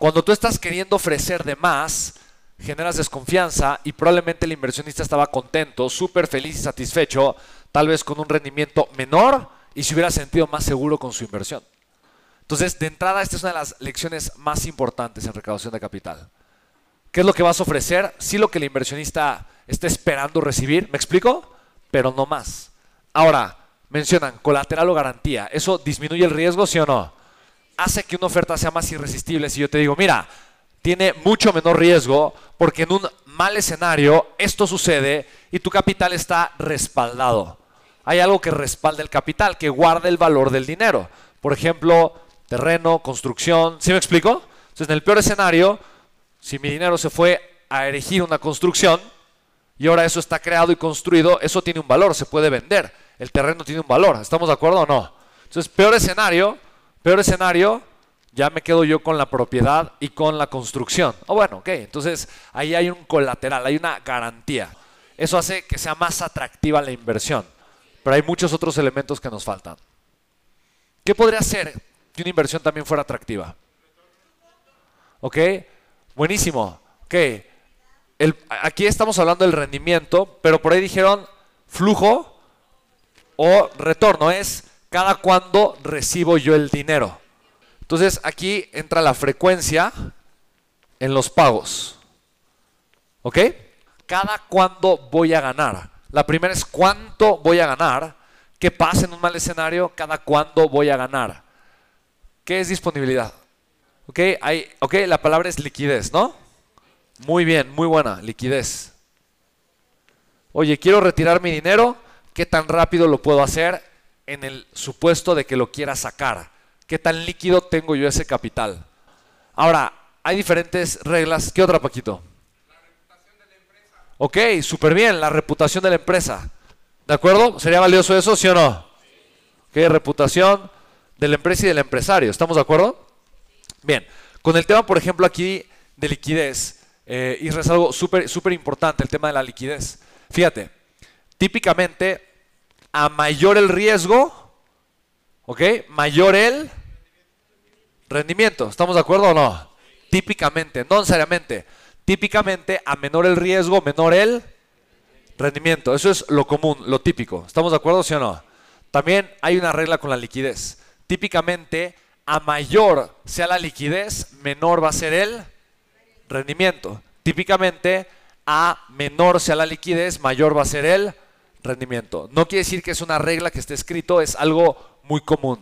Cuando tú estás queriendo ofrecer de más, generas desconfianza y probablemente el inversionista estaba contento, súper feliz y satisfecho, tal vez con un rendimiento menor y se hubiera sentido más seguro con su inversión. Entonces, de entrada, esta es una de las lecciones más importantes en recaudación de capital. ¿Qué es lo que vas a ofrecer? Sí lo que el inversionista está esperando recibir, ¿me explico? Pero no más. Ahora, mencionan colateral o garantía. ¿Eso disminuye el riesgo, sí o no? Hace que una oferta sea más irresistible. Si yo te digo, mira, tiene mucho menor riesgo porque en un mal escenario esto sucede y tu capital está respaldado. Hay algo que respalda el capital, que guarda el valor del dinero. Por ejemplo, terreno, construcción. ¿Sí me explico? Entonces, en el peor escenario, si mi dinero se fue a erigir una construcción y ahora eso está creado y construido, eso tiene un valor, se puede vender. El terreno tiene un valor. ¿Estamos de acuerdo o no? Entonces, peor escenario, peor escenario, ya me quedo yo con la propiedad y con la construcción. Oh, bueno, ok, entonces ahí hay un colateral, hay una garantía. Eso hace que sea más atractiva la inversión, pero hay muchos otros elementos que nos faltan. ¿Qué podría ser que una inversión también fuera atractiva? ¿Ok? Buenísimo. Ok. aquí estamos hablando del rendimiento, pero por ahí dijeron flujo o retorno. Es cada cuando recibo yo el dinero. Entonces aquí entra la frecuencia en los pagos. ¿Ok? Cada cuándo voy a ganar. La primera es cuánto voy a ganar. ¿Qué pasa en un mal escenario? Cada cuándo voy a ganar. ¿Qué es disponibilidad? ¿Ok? Hay, ok, la palabra es liquidez, ¿no? Muy bien, muy buena, liquidez. Oye, quiero retirar mi dinero. ¿Qué tan rápido lo puedo hacer en el supuesto de que lo quiera sacar? ¿Qué tan líquido tengo yo ese capital? Ahora, hay diferentes reglas. ¿Qué otra, Paquito? La reputación de la empresa. Ok, súper bien, la reputación de la empresa. ¿De acuerdo? ¿Sería valioso eso, sí o no? Sí. reputación de la empresa y del empresario. ¿Estamos de acuerdo? Bien, con el tema, por ejemplo, aquí de liquidez, eh, y es algo súper súper importante, el tema de la liquidez. Fíjate, típicamente, a mayor el riesgo, ¿ok? Mayor el Rendimiento, ¿estamos de acuerdo o no? Típicamente, no necesariamente. Típicamente, a menor el riesgo, menor el rendimiento. Eso es lo común, lo típico. ¿Estamos de acuerdo, sí o no? También hay una regla con la liquidez. Típicamente, a mayor sea la liquidez, menor va a ser el rendimiento. Típicamente, a menor sea la liquidez, mayor va a ser el rendimiento. No quiere decir que es una regla que esté escrito, es algo muy común.